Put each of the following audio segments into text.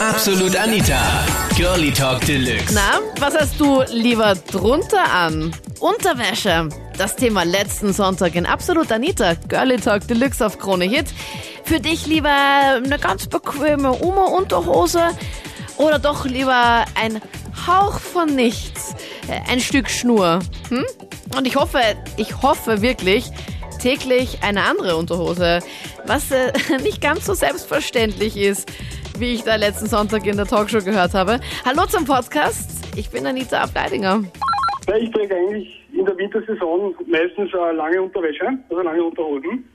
Absolut Anita. Girlie Talk Deluxe. Na, was hast du lieber drunter an? Unterwäsche. Das Thema letzten Sonntag in Absolut Anita. Girlie Talk Deluxe auf Krone Hit. Für dich lieber eine ganz bequeme Uma-Unterhose oder doch lieber ein Hauch von nichts? Äh, Ein Stück Schnur. Hm? Und ich hoffe, ich hoffe wirklich, täglich eine andere Unterhose, was äh, nicht ganz so selbstverständlich ist, wie ich da letzten Sonntag in der Talkshow gehört habe. Hallo zum Podcast, ich bin Anita Ableidinger. Ja, ich trage eigentlich in der Wintersaison meistens äh, lange Unterwäsche, also lange Unterhosen.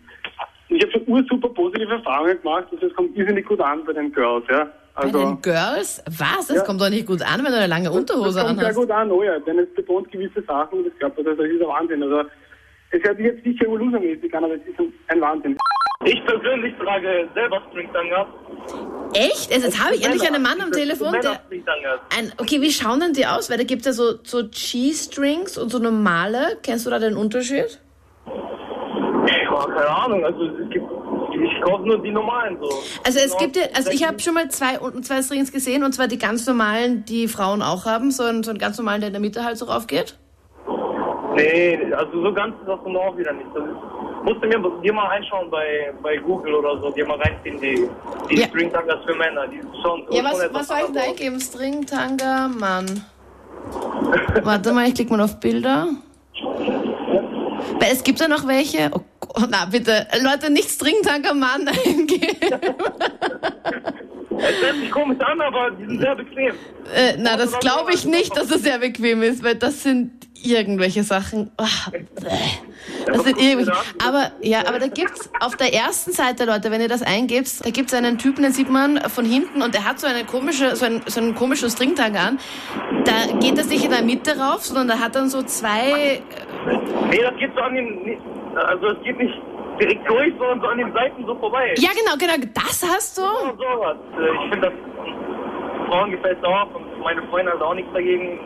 Und ich habe schon ursuper positive Erfahrungen gemacht und das kommt irrsinnig gut an bei den Girls, ja. Bei den Girls? Was? Das Ja. kommt doch nicht gut an, wenn du eine lange das Unterhose kommt sehr anhast. gut an, oh ja, denn es betont gewisse Sachen und das klappt, also das ist ein Wahnsinn. Also es hört sich jetzt nicht revolutionmäßig an, aber es ist ein, Wahnsinn. Ich persönlich trage selber Stringtanga. Echt? Also jetzt habe ich endlich einen Mann am Telefon, der... Ein, okay, wie schauen denn die aus? Weil da gibt es ja so, so G-Strings und so normale. Kennst du da den Unterschied? Ja, keine Ahnung, also es gibt, ich kaufe nur die normalen so. Also es gibt ja, also ich habe schon mal zwei, zwei Strings gesehen und zwar die ganz normalen, die Frauen auch haben, so einen, so einen ganz normalen, der in der Mitte halt so raufgeht. Nee, also so ganz ist das dann auch wieder nicht. Das ist, musst du mir dir mal einschauen bei, bei Google oder so, dir mal reinziehen, die, die Ja. Stringtangas für Männer, die schon Ja, was, was soll ich anders eingeben? String, Tanga, Mann. Warte mal, ich klicke mal auf Bilder. Weil es gibt ja noch welche. Oh Gott, na bitte, Leute, nicht String, Tanga, Mann eingeben. Es hört sich komisch an, aber die sind sehr bequem. Äh, na, das glaube ich nicht, dass es sehr bequem ist, weil das sind irgendwelche Sachen. Ah, sind irgendwelche. Aber ja, aber da gibt's auf der ersten Seite, Leute, wenn ihr das eingebt, da gibt's einen Typen, den sieht man von hinten und der hat so eine komische, so einen, so einen komischen Stringtang an. Da geht das nicht in der Mitte rauf, sondern da hat dann so zwei. Nee, das geht so an den, also es geht nicht direkt durch, sondern so an den Seiten so vorbei. Ja, genau, genau, das hast du. So, sowas. Äh, Ich finde das, Frauen gefällt auch und meine Freundin hat auch nichts dagegen.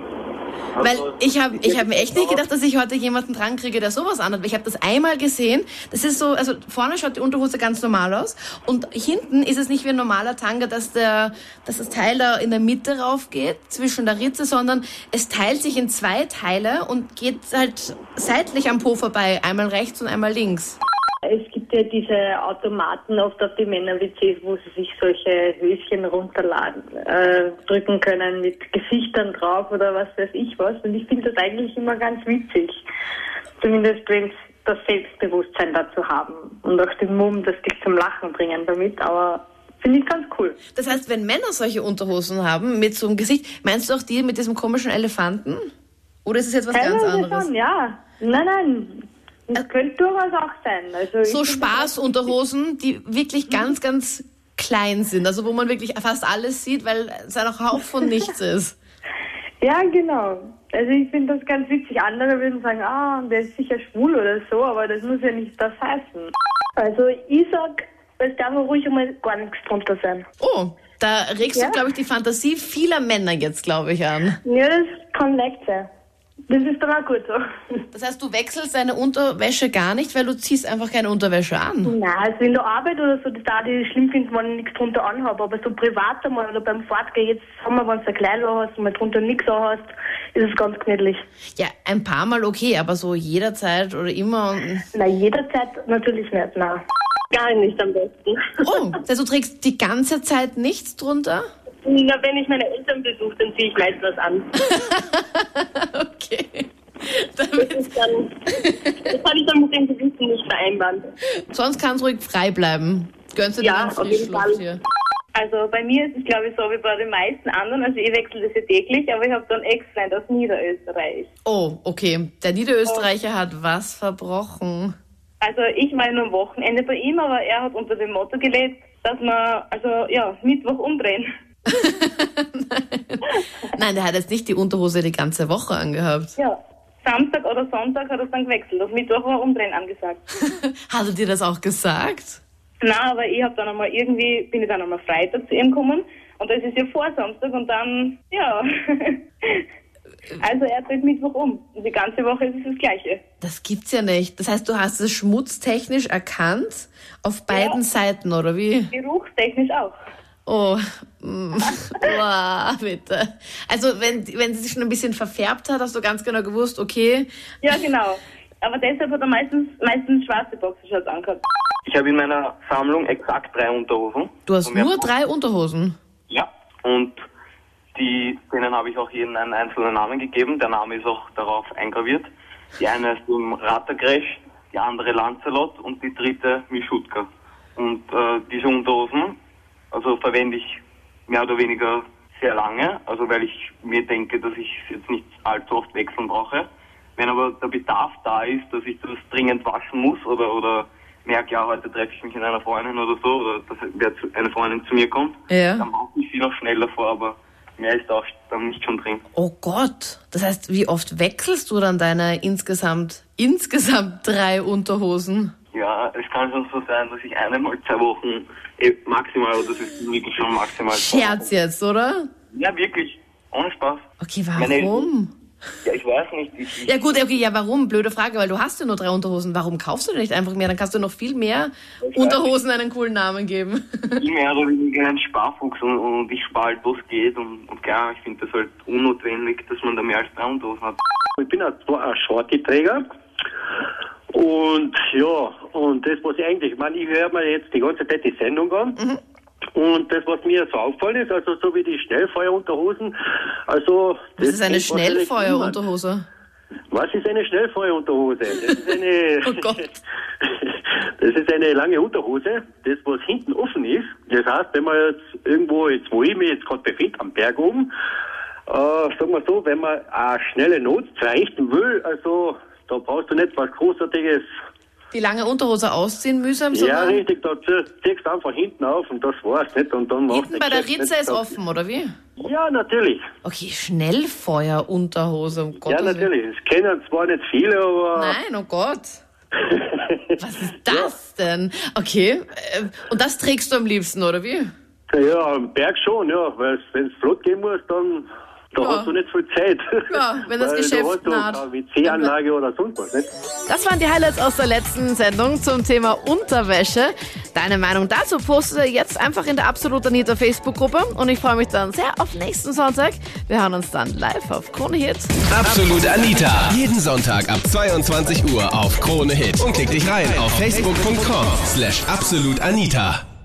Weil ich habe ich hab mir echt nicht gedacht, dass ich heute jemanden dran kriege, der sowas anhat. Ich habe das einmal gesehen. Das ist so, also vorne schaut die Unterhose ganz normal aus und hinten ist es nicht wie ein normaler Tanga, dass der, dass das Teil da in der Mitte raufgeht zwischen der Ritze, sondern es teilt sich in zwei Teile und geht halt seitlich am Po vorbei, einmal rechts und einmal links. Es gibt ja diese Automaten oft auf die Männer-WCs, wo sie sich solche Höschen runterladen, äh, drücken können mit Gesichtern drauf oder was weiß ich was. Und ich finde das eigentlich immer ganz witzig. Zumindest wenn das Selbstbewusstsein dazu haben und auch den Mumm, das dich zum Lachen bringen damit. Aber finde ich ganz cool. Das heißt, wenn Männer solche Unterhosen haben mit so einem Gesicht, meinst du auch die mit diesem komischen Elefanten? Oder ist es jetzt was ganz Teilweise anderes? schon, ja. Nein, nein. Das könnte durchaus auch sein. Also so Spaßunterhosen, die wirklich ganz, ganz klein sind. Also wo man wirklich fast alles sieht, weil es ein Hauch von nichts ist. Ja, genau. Also ich finde das ganz witzig. Andere würden sagen, ah, der ist sicher schwul oder so, aber das muss ja nicht das heißen. Also ich sag, es darf ruhig einmal gar nichts drunter sein. Oh, da regst Ja. du, glaube ich, die Fantasie vieler Männer jetzt, glaube ich, an. Ja, das kann leicht sein. Das ist dann auch gut so. Das heißt, du wechselst deine Unterwäsche gar nicht, weil du ziehst einfach keine Unterwäsche an. Nein, also in der Arbeit oder so, das da die schlimm finden, wenn ich nichts drunter anhabe, aber so privat einmal oder beim Fortgehen, jetzt haben wir, wenn du ein Kleid hast und mal drunter nichts hast, ist es ganz gemütlich. Ja, ein paar Mal okay, aber so jederzeit oder immer. und- Nein, jederzeit natürlich nicht, nein. Gar nicht am besten. Oh, das heißt, du trägst die ganze Zeit nichts drunter? Na, wenn ich meine Eltern besuche, dann ziehe ich meist was an. Okay. Damit, Das, dann, das kann ich dann mit dem Gewissen nicht vereinbaren. sonst kannst du ruhig frei bleiben. Gönnst du dir Ja, auf jeden Fall. hier? Also bei mir ist es, glaube ich, so wie bei den meisten anderen. Also ich wechsle das ja täglich, aber ich habe so einen Ex-Freund aus Niederösterreich. Oh, okay. Der Niederösterreicher hat was verbrochen. Also ich war nur am Wochenende bei ihm, aber er hat unter dem Motto gelebt, dass wir, also ja, Mittwoch umdrehen. Nein, der hat jetzt nicht die Unterhose die ganze Woche angehabt. Ja. Samstag oder Sonntag hat er es dann gewechselt. Auf Mittwoch war umdrehen angesagt. Hat er dir das auch gesagt? Na, aber ich habe dann einmal irgendwie, bin ich dann einmal Freitag zu ihm gekommen und das ist ja vor Samstag und dann, ja. Also er dreht Mittwoch um. Und die ganze Woche ist es das Gleiche. Das gibt's ja nicht. Das heißt, du hast es schmutztechnisch erkannt auf beiden Ja. Seiten, oder wie? Geruchstechnisch auch. Oh, mm, boah, bitte. Also wenn, wenn sie sich schon ein bisschen verfärbt hat, hast du ganz genau gewusst, okay, Ja, genau. Aber deshalb hat er meistens, meistens schwarze Boxershorts angehabt. Ich habe in meiner Sammlung exakt drei Unterhosen. du hast Und mehr- nur drei Unterhosen. Ja. Und die, denen habe ich auch jeden einen einzelnen Namen gegeben. Der Name ist auch darauf eingraviert. Die eine ist im Rattergresch, die andere Lancelot und die dritte Mischutka. Und äh, diese Unterhosen, also verwende ich mehr oder weniger sehr lange, also weil ich mir denke, dass ich es jetzt nicht allzu oft wechseln brauche. Wenn aber der Bedarf da ist, dass ich das dringend waschen muss oder, oder merke, ja, heute treffe ich mich mit einer Freundin oder so, oder dass wer zu- eine Freundin zu mir kommt, Ja. dann brauche ich sie noch schneller vor, aber mehr ist auch dann nicht schon drin. Oh Gott. Das heißt, wie oft wechselst du dann deine insgesamt, insgesamt drei Unterhosen? Ja, es kann schon so sein, dass ich einmal zwei Wochen eh, maximal, aber das ist wirklich schon maximal. Scherz jetzt, oder? Ja, wirklich. Ohne Spaß. Okay, Meine warum? Ja, ich weiß nicht. Ich, ich, Ja gut, okay, ja warum? Blöde Frage, weil du hast ja nur drei Unterhosen. Warum kaufst du dir nicht einfach mehr? Dann kannst du noch viel mehr Unterhosen einen coolen Namen geben. bin mehr oder weniger ein Sparfuchs und, und ich spare halt, wo es geht. Und, und klar, ich finde das halt unnotwendig, dass man da mehr als drei Unterhosen hat. Ich bin ein Shorty-Träger. Und ja, und das, was ich eigentlich, ich meine, ich höre mir jetzt die ganze Zeit die Sendung an. Und das, was mir so auffallen ist, also so wie die Schnellfeuerunterhosen, also... Das ist eine Schnellfeuerunterhose. Was ist eine Schnellfeuerunterhose? Das ist eine... Oh Gott. Das ist eine lange Unterhose, das was hinten offen ist. Das heißt, wenn man jetzt irgendwo, jetzt wo ich mich jetzt gerade befinde, am Berg oben, äh, sagen wir so, wenn man eine schnelle Not verrichten will, also da brauchst du nicht was Großartiges. Die lange Unterhose ausziehen mühsam, Ja, sondern richtig, da zie- ziehst du einfach hinten auf und das war's nicht. Und dann machst hinten du bei der Ritze ist offen, oder wie? Ja, natürlich. Okay, Schnellfeuerunterhose, um Ja, Gottes Willen. natürlich. Es kennen zwar nicht viele, aber... Nein, oh Gott. Was ist das denn? Okay, äh, und das trägst du am liebsten, oder wie? Ja, am Berg schon, ja, weil wenn es flott gehen muss, dann da Ja. hast du nicht viel Zeit. Ja, wenn das Geschäft da hast du WC-Anlage oder sonst was, nicht? Das waren die Highlights aus der letzten Sendung zum Thema Unterwäsche. Deine Meinung dazu postete jetzt einfach in der Absolut Anita Facebook-Gruppe und ich freue mich dann sehr auf nächsten Sonntag. Wir hören uns dann live auf Krone Hit. Absolut Anita. Jeden Sonntag ab 22 Uhr auf Krone Hit. Und klick dich rein auf facebook.com slash absolutanita.